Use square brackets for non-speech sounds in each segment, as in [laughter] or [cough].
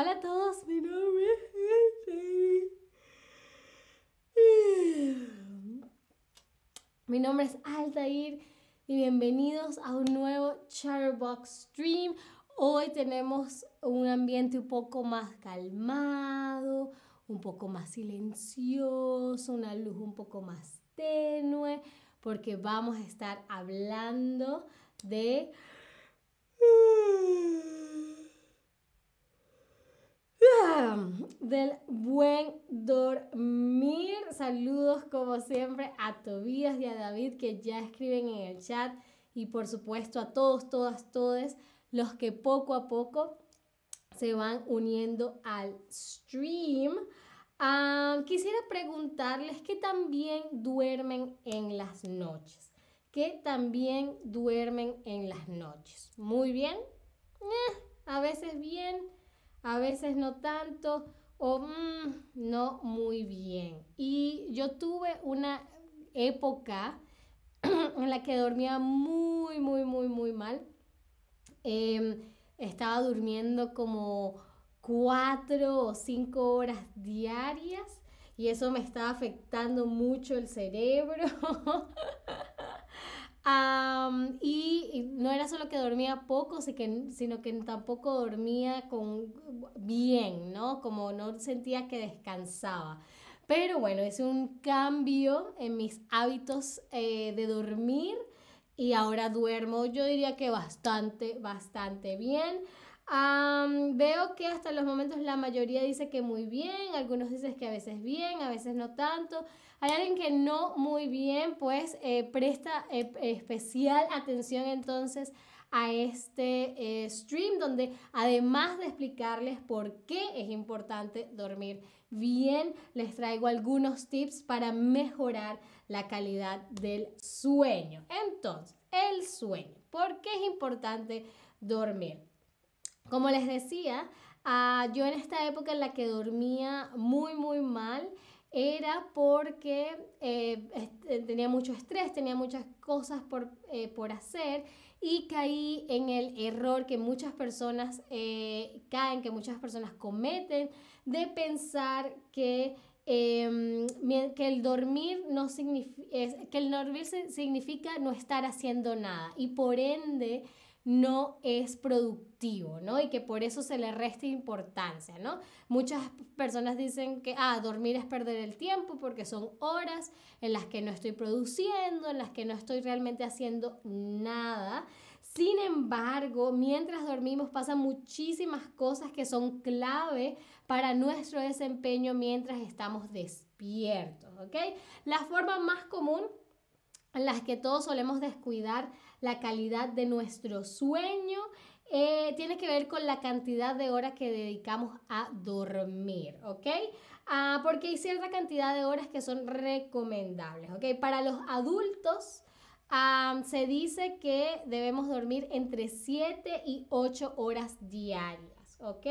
Hola a todos, mi nombre es Mi nombre es Altair y bienvenidos a un nuevo Chatterbox Stream. Hoy tenemos un ambiente un poco más calmado, un poco más silencioso, una luz un poco más tenue, porque vamos a estar hablando de del buen dormir. Saludos como siempre a Tobías y a David que ya escriben en el chat y por supuesto a todos, todas, todos los que poco a poco se van uniendo al stream. Ah, quisiera preguntarles que también duermen en las noches. Que también duermen en las noches. Muy bien. Eh, a veces bien a veces no tanto o mm, no muy bien. Y yo tuve una época [clears throat] en la que dormía muy, muy, muy, muy mal. Em, estaba durmiendo como cuatro o cinco horas diarias y eso me estaba afectando mucho el cerebro. [laughs] y, no era solo que dormía poco, sino que tampoco dormía con, bien, ¿no? Como no sentía que descansaba. Pero bueno, hice un cambio en mis hábitos eh, de dormir y ahora duermo, yo diría que bastante, bastante bien. Veo que hasta los momentos la mayoría dice que muy bien, algunos dicen que a veces bien, a veces no tanto. Hay alguien que no muy bien, pues eh, presta eh, especial atención entonces a este eh, stream donde además de explicarles por qué es importante dormir bien, les traigo algunos tips para mejorar la calidad del sueño. Entonces, el sueño. ¿Por qué es importante dormir? Como les decía, ah, yo en esta época en la que dormía muy, muy mal, era porque eh, eh, tenía mucho estrés, tenía muchas cosas por, eh, por, hacer y caí en el error que muchas personas caen, que muchas personas cometen, de pensar que, em, que el dormir no que el dormir significa no estar haciendo nada y por ende no es productivo, ¿no? Y que por eso se le resta importancia, ¿no? Muchas personas dicen que, ah, dormir es perder el tiempo porque son horas en las que no estoy produciendo, en las que no estoy realmente haciendo nada. Sin embargo, mientras dormimos pasan muchísimas cosas que son clave para nuestro desempeño mientras estamos despiertos, ¿ok? La forma más común en las que todos solemos descuidar la calidad de nuestro sueño eh, tiene que ver con la cantidad de horas que dedicamos a dormir, ¿ok? Ah, porque hay cierta cantidad de horas que son recomendables, ¿ok? Para los adultos se dice que debemos dormir entre 7 y 8 horas diarias, ¿ok?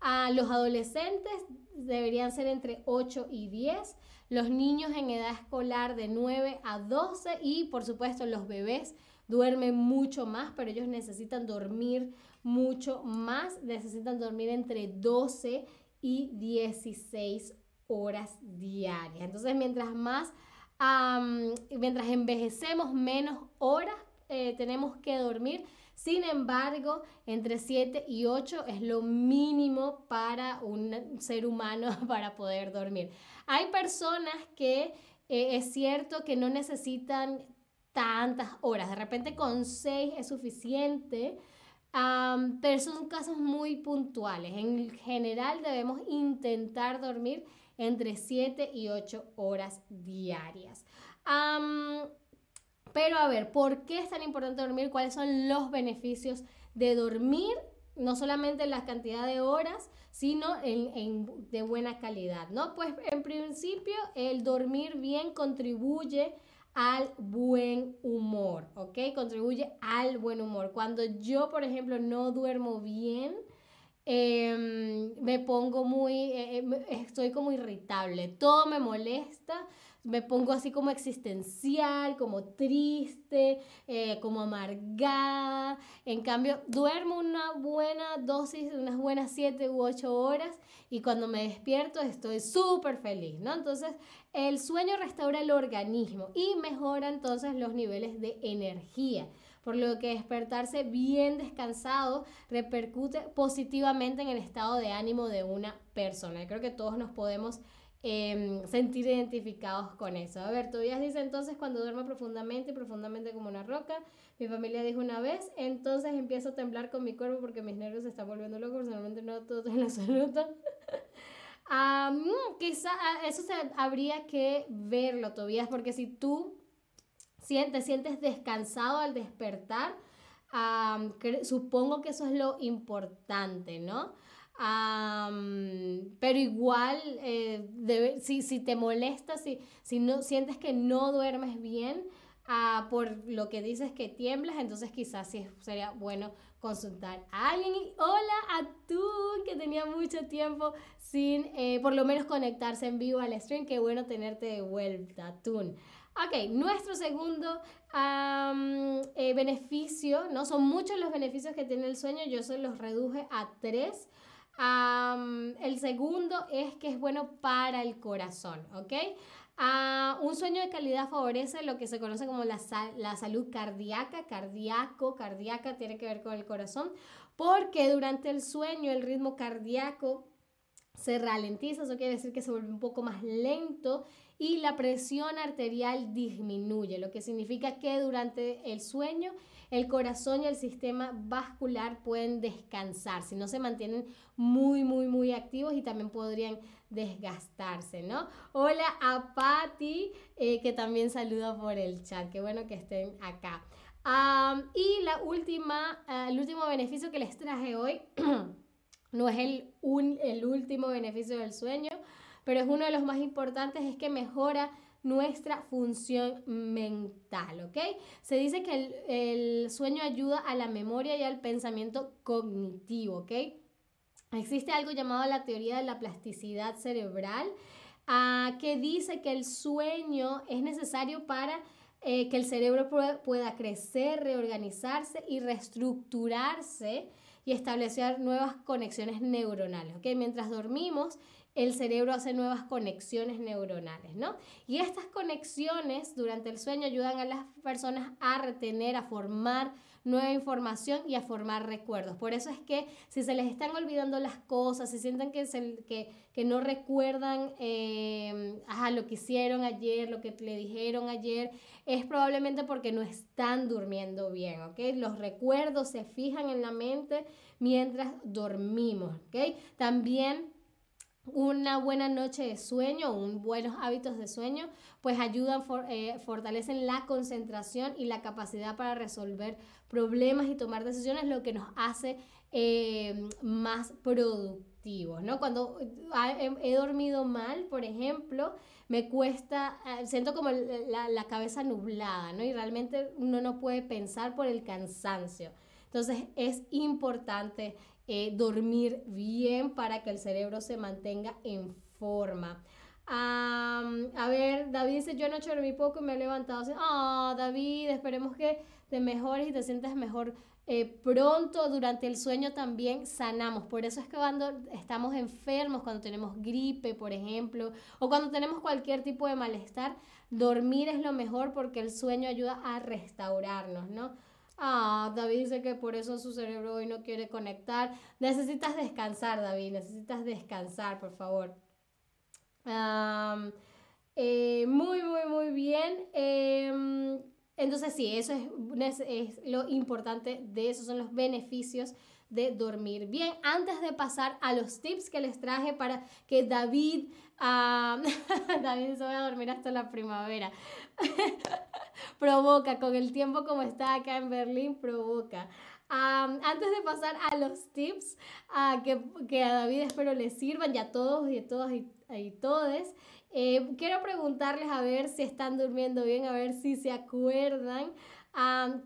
A los adolescentes deberían ser entre 8 y 10 los niños en edad escolar de 9 a 12 y por supuesto los bebés duermen mucho más, pero ellos necesitan dormir mucho más, necesitan dormir entre 12 y 16 horas diarias. Entonces, mientras más, mientras envejecemos menos horas eh, tenemos que dormir. Sin embargo, entre 7 y 8 es lo mínimo para un ser humano [laughs] para poder dormir. Hay personas que eh, es cierto que no necesitan tantas horas, de repente con 6 es suficiente, pero son casos muy puntuales. En general debemos intentar dormir entre 7 y 8 horas diarias. pero a ver, ¿por qué es tan importante dormir? ¿Cuáles son los beneficios de dormir? No solamente en la cantidad de horas, sino en, de buena calidad, ¿no? Pues en principio el dormir bien contribuye al buen humor, ¿ok? Contribuye al buen humor. Cuando yo, por ejemplo, no duermo bien, em, me pongo muy, eh, eh, estoy como irritable, todo me molesta, me pongo así como existencial, como triste, eh, como amargada. En cambio, duermo una buena dosis, unas buenas 7 u 8 horas y cuando me despierto estoy súper feliz, ¿no? Entonces, el sueño restaura el organismo y mejora entonces los niveles de energía por lo que despertarse bien descansado repercute positivamente en el estado de ánimo de una persona. Creo que todos nos podemos Em, sentir identificados con eso. A ver, Tobias dice entonces cuando duermo profundamente y profundamente como una roca, mi familia dijo una vez, entonces empiezo a temblar con mi cuerpo porque mis nervios se están volviendo locos, personalmente no todo en absoluto. [laughs] quizá ah, eso se, habría que verlo, Tobias, porque si tú sientes, sientes descansado al despertar, supongo que eso es lo importante, ¿no? pero igual, eh, si, si, te molesta, si, si no, sientes que no duermes bien uh, por lo que dices que tiemblas, entonces quizás sí sería bueno consultar a alguien. Hola a tú, que tenía mucho tiempo sin eh, por lo menos conectarse en vivo al stream. Qué bueno tenerte de vuelta, Tun. Ok, nuestro segundo eh, beneficio, ¿no? Son muchos los beneficios que tiene el sueño, yo se los reduje a tres el segundo es que es bueno para el corazón, ¿ok? Ah, un sueño de calidad favorece lo que se conoce como la, la salud cardíaca, cardíaco, cardíaca tiene que ver con el corazón, porque durante el sueño el ritmo cardíaco se ralentiza, eso quiere decir que se vuelve un poco más lento y la presión arterial disminuye, lo que significa que durante el sueño el corazón y el sistema vascular pueden descansar, si no se mantienen muy, muy, muy activos y también podrían desgastarse, ¿no? Hola a Patti, eh, que también saluda por el chat, qué bueno que estén acá. y la última, ah, el último beneficio que les traje hoy, [clears throat] no es el, el último beneficio del sueño, pero es uno de los más importantes, es que mejora nuestra función mental, ¿ok? Se dice que el, sueño ayuda a la memoria y al pensamiento cognitivo, ¿ok? Existe algo llamado la teoría de la plasticidad cerebral, uh, que dice que el sueño es necesario para eh, que el cerebro pueda crecer, reorganizarse y reestructurarse y establecer nuevas conexiones neuronales. ¿ok? Mientras dormimos, el cerebro hace nuevas conexiones neuronales, ¿no? Y estas conexiones durante el sueño ayudan a las personas a retener, a formar nueva información y a formar recuerdos. Por eso es que si se les están olvidando las cosas, si sienten que, que, que no recuerdan eh, lo que hicieron ayer, lo que le dijeron ayer, es probablemente porque no están durmiendo bien, ¿ok? Los recuerdos se fijan en la mente mientras dormimos, ¿ok? También una buena noche de sueño, un buenos hábitos de sueño, pues ayudan, eh, fortalecen la concentración y la capacidad para resolver problemas y tomar decisiones, lo que nos hace eh, más productivos, ¿no? Cuando ah, he, dormido mal, por ejemplo, me cuesta, eh, siento como la, la cabeza nublada, ¿no? Y realmente uno no puede pensar por el cansancio. Entonces es importante eh, dormir bien para que el cerebro se mantenga en forma. a ver, David dice, yo anoche dormí poco y me he levantado. Ah, David, esperemos que te mejores y te sientas mejor eh, pronto. Durante el sueño también sanamos. Por eso es que cuando estamos enfermos, cuando tenemos gripe, por ejemplo, o cuando tenemos cualquier tipo de malestar, dormir es lo mejor porque el sueño ayuda a restaurarnos, ¿no? Ah, David dice que por eso su cerebro hoy no quiere conectar. Necesitas descansar, David, necesitas descansar, por favor. Eh, muy, muy, muy bien. Em, entonces sí, eso es, lo importante de eso, son los beneficios de dormir bien. Antes de pasar a los tips que les traje para que David, [laughs] David se vaya a dormir hasta la primavera. [laughs] provoca, con el tiempo como está acá en Berlín, provoca. antes de pasar a los tips uh, que, que, a David espero les sirvan, ya todos y todas y, y todes, eh, quiero preguntarles a ver si están durmiendo bien, a ver si se acuerdan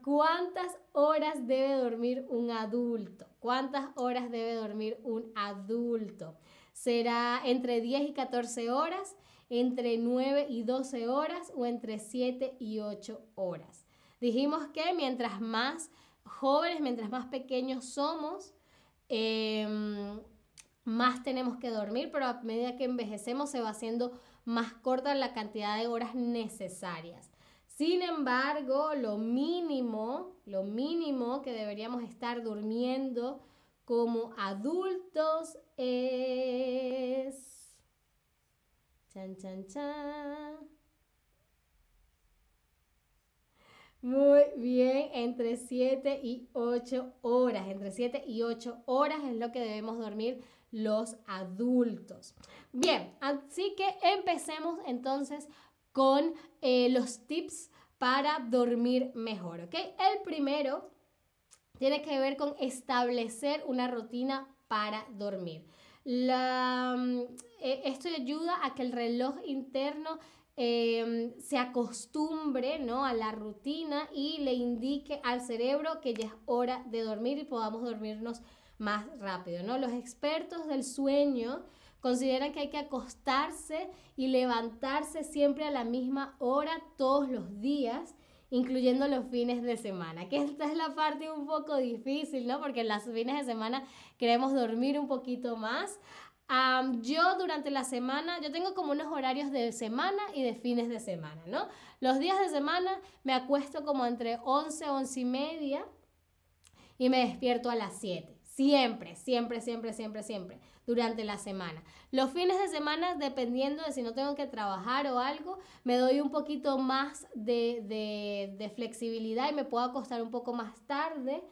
cuántas horas debe dormir un adulto. ¿Cuántas horas debe dormir un adulto? ¿Será entre 10 y 14 horas? Entre 9 y 12 horas o entre 7 y 8 horas. Dijimos que mientras más jóvenes, mientras más pequeños somos, em, más tenemos que dormir, pero a medida que envejecemos se va haciendo más corta la cantidad de horas necesarias. Sin embargo, lo mínimo, lo mínimo que deberíamos estar durmiendo como adultos es... Chan, chan, chan. Muy bien, entre 7 y 8 horas. Entre 7 y 8 horas es lo que debemos dormir los adultos. Bien, así que empecemos entonces con eh, los tips para dormir mejor, ¿ok? El primero tiene que ver con establecer una rutina para dormir. La, mm, eh, esto ayuda a que el reloj interno em, se acostumbre ¿no? a la rutina y le indique al cerebro que ya es hora de dormir y podamos dormirnos más rápido. ¿no? Los expertos del sueño consideran que hay que acostarse y levantarse siempre a la misma hora todos los días, incluyendo los fines de semana, que esta es la parte un poco difícil, ¿no? Porque en los fines de semana queremos dormir un poquito más. yo durante la semana, yo tengo como unos horarios de semana y de fines de semana, ¿no? Los días de semana me acuesto como entre 11, 11 y media y me despierto a las 7. Siempre, siempre, siempre, siempre, siempre, durante la semana. Los fines de semana, dependiendo de si no tengo que trabajar o algo, me doy un poquito más de, flexibilidad y me puedo acostar un poco más tarde.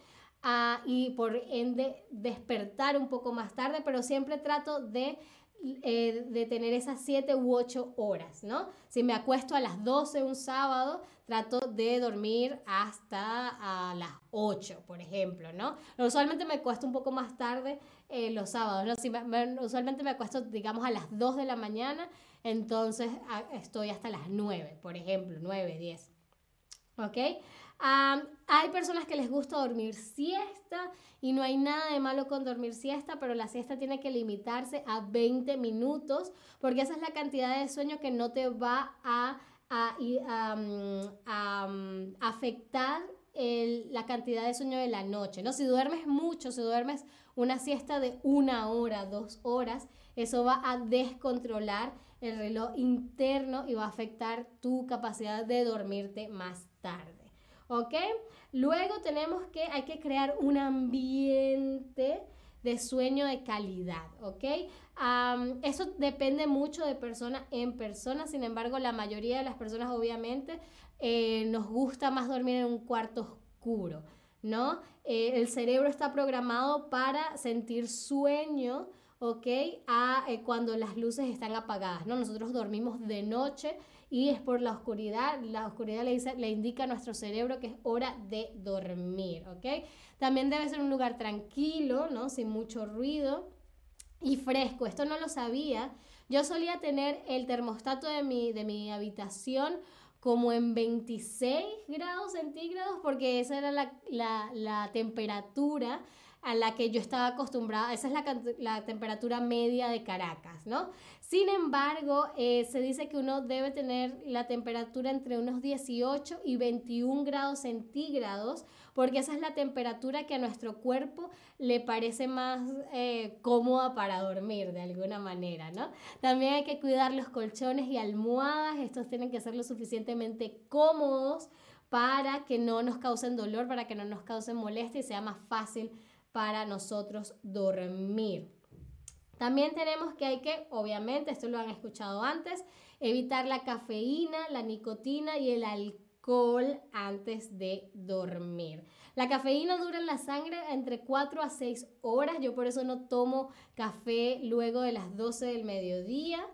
Ah, y por ende despertar un poco más tarde, pero siempre trato de eh, de tener esas 7 u 8 horas, ¿no? Si me acuesto a las 12 un sábado, trato de dormir hasta a las 8, por ejemplo, ¿no? Usualmente me acuesto un poco más tarde eh, los sábados, ¿no? Si usualmente me acuesto, digamos, a las 2 de la mañana, entonces estoy hasta las 9, por ejemplo, 9, 10. ¿Ok? Hay personas que les gusta dormir siesta y no hay nada de malo con dormir siesta, pero la siesta tiene que limitarse a 20 minutos porque esa es la cantidad de sueño que no te va a, afectar la cantidad de sueño de la noche. ¿no? Si duermes mucho, si duermes una siesta de una hora, dos horas, eso va a descontrolar el reloj interno y va a afectar tu capacidad de dormirte más tarde. ¿Ok? Luego tenemos que, hay que crear un ambiente de sueño de calidad, ¿ok? eso depende mucho de persona en persona, sin embargo, la mayoría de las personas obviamente eh, nos gusta más dormir en un cuarto oscuro, ¿no? Eh, el cerebro está programado para sentir sueño, ¿ok? A, eh, cuando las luces están apagadas, ¿no? Nosotros dormimos de noche y es por la oscuridad. La oscuridad le, dice, le indica a nuestro cerebro que es hora de dormir, ¿ok? También debe ser un lugar tranquilo, ¿no? Sin mucho ruido y fresco. Esto no lo sabía. Yo solía tener el termostato de mi, de mi habitación como en 26 grados centígrados porque esa era la, la, la temperatura a la que yo estaba acostumbrada, esa es la, la temperatura media de Caracas, ¿no? Sin embargo, eh, se dice que uno debe tener la temperatura entre unos 18 y 21 grados centígrados, porque esa es la temperatura que a nuestro cuerpo le parece más eh, cómoda para dormir de alguna manera, ¿no? También hay que cuidar los colchones y almohadas, estos tienen que ser lo suficientemente cómodos para que no nos causen dolor, para que no nos causen molestia y sea más fácil para nosotros dormir. También tenemos que hay que, obviamente, esto lo han escuchado antes, evitar la cafeína, la nicotina y el alcohol antes de dormir. La cafeína dura en la sangre entre 4 a 6 horas. Yo por eso no tomo café luego de las 12 del mediodía.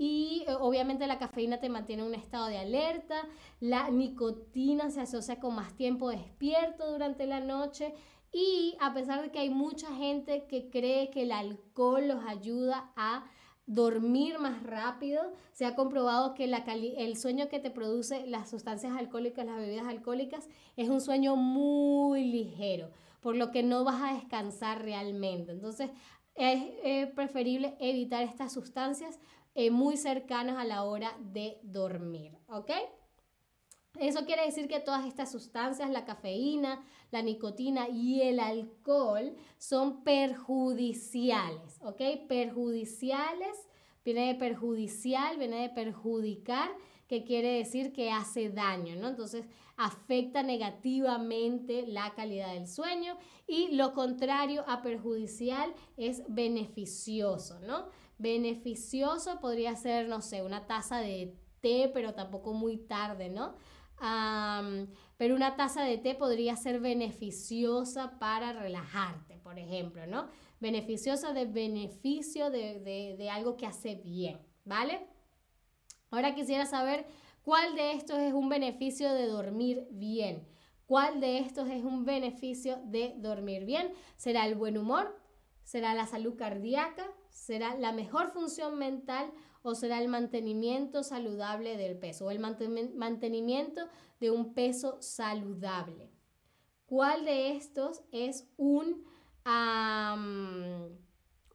Y eh, obviamente la cafeína te mantiene en un estado de alerta. La nicotina se asocia con más tiempo despierto durante la noche y a pesar de que hay mucha gente que cree que el alcohol los ayuda a dormir más rápido, se ha comprobado que el sueño que te produce las sustancias alcohólicas, las bebidas alcohólicas, es un sueño muy ligero, por lo que no vas a descansar realmente. Entonces, es preferible evitar estas sustancias eh, muy cercanos a la hora de dormir, ¿ok? Eso quiere decir que todas estas sustancias, la cafeína, la nicotina y el alcohol, son perjudiciales, ¿ok? Perjudiciales, viene de perjudicial, viene de perjudicar, que quiere decir que hace daño, ¿no? Entonces afecta negativamente la calidad del sueño y lo contrario a perjudicial es beneficioso, ¿no? Beneficioso podría ser, no sé, una taza de té, pero tampoco muy tarde, ¿no? pero una taza de té podría ser beneficiosa para relajarte, por ejemplo, ¿no? Beneficiosa de beneficio de, de algo que hace bien, ¿vale? Ahora quisiera saber cuál de estos es un beneficio de dormir bien. ¿Cuál de estos es un beneficio de dormir bien? ¿Será el buen humor? ¿Será la salud cardíaca? ¿Será la mejor función mental? o será el mantenimiento saludable del peso o el mantenimiento de un peso saludable. ¿Cuál de estos es un,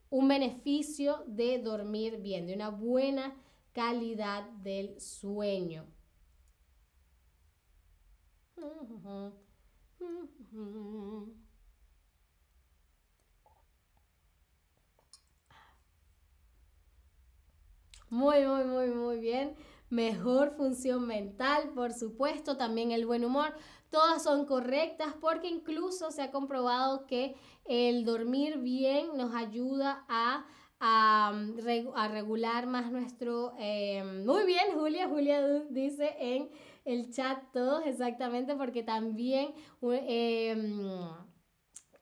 un beneficio de dormir bien, de una buena calidad del sueño? Muy, muy, muy, muy bien. Mejor función mental, por supuesto, también el buen humor. Todas son correctas porque incluso se ha comprobado que el dormir bien nos ayuda a, a, regular más nuestro... Eh, muy bien, Julia. Julia dice en el chat todos exactamente porque también... Eh,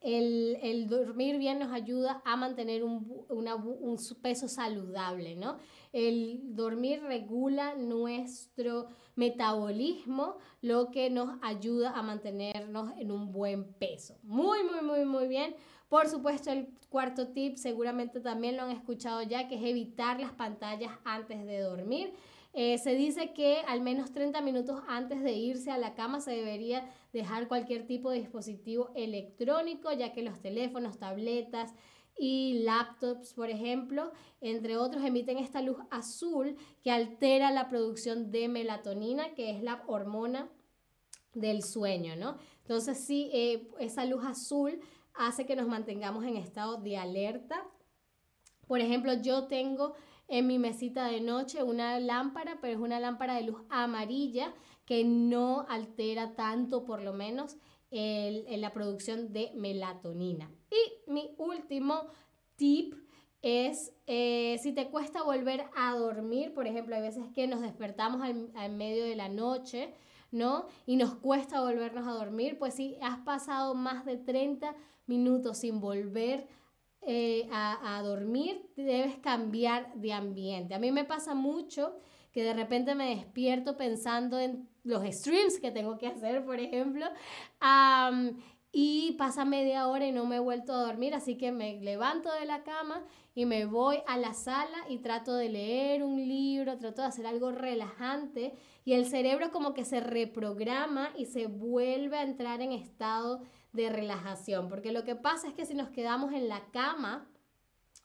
el, dormir bien nos ayuda a mantener un, un, peso saludable, ¿no? El dormir regula nuestro metabolismo, lo que nos ayuda a mantenernos en un buen peso. Muy, muy, muy, muy bien. Por supuesto, el cuarto tip seguramente también lo han escuchado ya, que es evitar las pantallas antes de dormir. Eh, se dice que al menos 30 minutos antes de irse a la cama se debería dejar cualquier tipo de dispositivo electrónico, ya que los teléfonos, tabletas y laptops, por ejemplo, entre otros, emiten esta luz azul que altera la producción de melatonina, que es la hormona del sueño, ¿no? Entonces, sí, eh, esa luz azul hace que nos mantengamos en estado de alerta. Por ejemplo, yo tengo en mi mesita de noche una lámpara, pero es una lámpara de luz amarilla que no altera tanto, por lo menos, el, la producción de melatonina. Y mi último tip es eh, si te cuesta volver a dormir, por ejemplo, hay veces que nos despertamos al, medio de la noche, ¿no? Y nos cuesta volvernos a dormir, pues si has pasado más de 30 minutos sin volver eh, a, dormir, debes cambiar de ambiente. A mí me pasa mucho que de repente me despierto pensando en los streams que tengo que hacer, por ejemplo, y pasa media hora y no me he vuelto a dormir, así que me levanto de la cama y me voy a la sala y trato de leer un libro, trato de hacer algo relajante y el cerebro como que se reprograma y se vuelve a entrar en estado de relajación, porque lo que pasa es que si nos quedamos en la cama,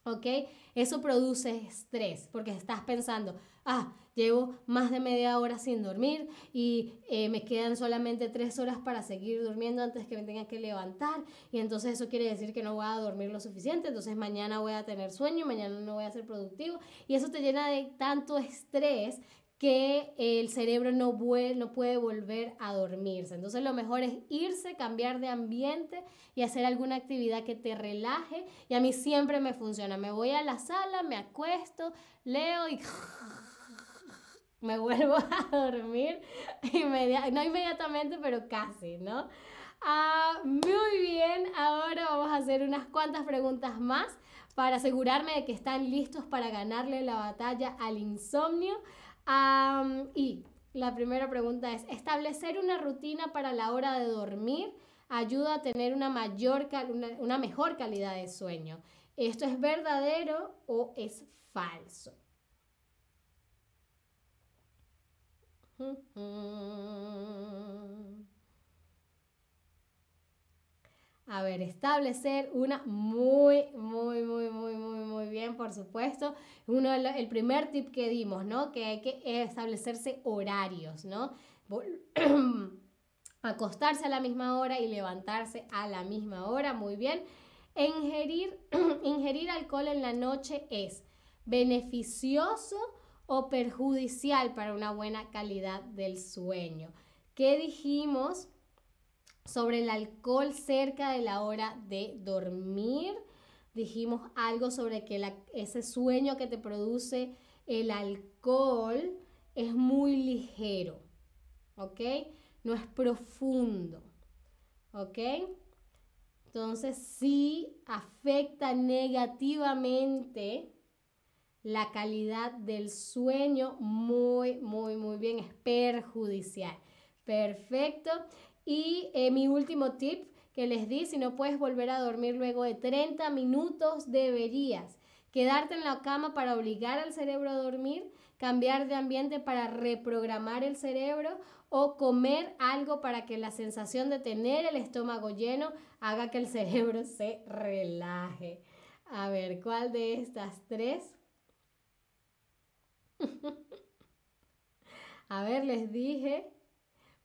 ¿ok? Eso produce estrés, porque estás pensando, ah, llevo más de media hora sin dormir y eh, me quedan solamente tres horas para seguir durmiendo antes que me tenga que levantar y entonces eso quiere decir que no voy a dormir lo suficiente, entonces mañana voy a tener sueño, mañana no voy a ser productivo y eso te llena de tanto estrés que el cerebro no, no puede volver a dormirse. Entonces lo mejor es irse, cambiar de ambiente y hacer alguna actividad que te relaje. Y a mí siempre me funciona. Me voy a la sala, me acuesto, leo y [laughs] me vuelvo [laughs] a dormir. no inmediatamente, pero casi, ¿no? Ah, muy bien, ahora vamos a hacer unas cuantas preguntas más para asegurarme de que están listos para ganarle la batalla al insomnio y la primera pregunta es, ¿establecer una rutina para la hora de dormir ayuda a tener una, mayor, una, mejor calidad de sueño? ¿Esto es verdadero o es falso? A ver, establecer una muy, muy, muy, muy, muy, muy bien, por supuesto. Uno, el primer tip que dimos, ¿no? Que hay que establecerse horarios, ¿no? [clears throat] Acostarse a la misma hora y levantarse a la misma hora, muy bien. Ingerir, [clears throat] ingerir alcohol en la noche es beneficioso o perjudicial para una buena calidad del sueño. ¿Qué dijimos? Sobre el alcohol cerca de la hora de dormir. Dijimos algo sobre que ese sueño que te produce el alcohol es muy ligero, ¿ok? No es profundo, ¿ok? Entonces sí afecta negativamente la calidad del sueño muy, muy, muy bien, es perjudicial. Perfecto. Y eh, mi último tip que les di, si no puedes volver a dormir luego de 30 minutos, deberías quedarte en la cama para obligar al cerebro a dormir, cambiar de ambiente para reprogramar el cerebro o comer algo para que la sensación de tener el estómago lleno haga que el [laughs] cerebro se relaje. A ver, ¿cuál de estas tres? [laughs] a ver, les dije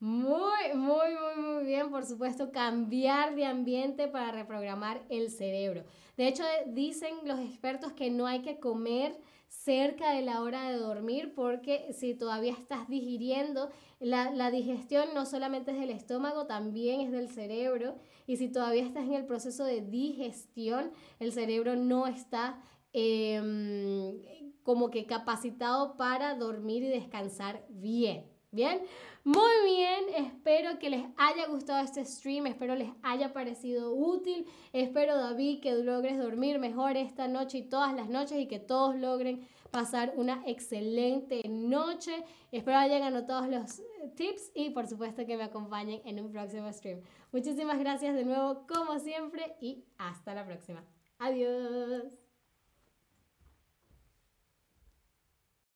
muy, muy, muy, muy bien, por supuesto, cambiar de ambiente para reprogramar el cerebro. De hecho, dicen los expertos que no hay que comer cerca de la hora de dormir porque si todavía estás digiriendo, la, la, digestión no solamente es del estómago, también es del cerebro. Y si todavía estás en el proceso de digestión, el cerebro no está em, como que capacitado para dormir y descansar bien. Bien, muy bien, espero que les haya gustado este stream, espero les haya parecido útil, espero David que logres dormir mejor esta noche y todas las noches y que todos logren pasar una excelente noche. Espero hayan anotado los tips y por supuesto que me acompañen en un próximo stream. Muchísimas gracias de nuevo como siempre y hasta la próxima. Adiós.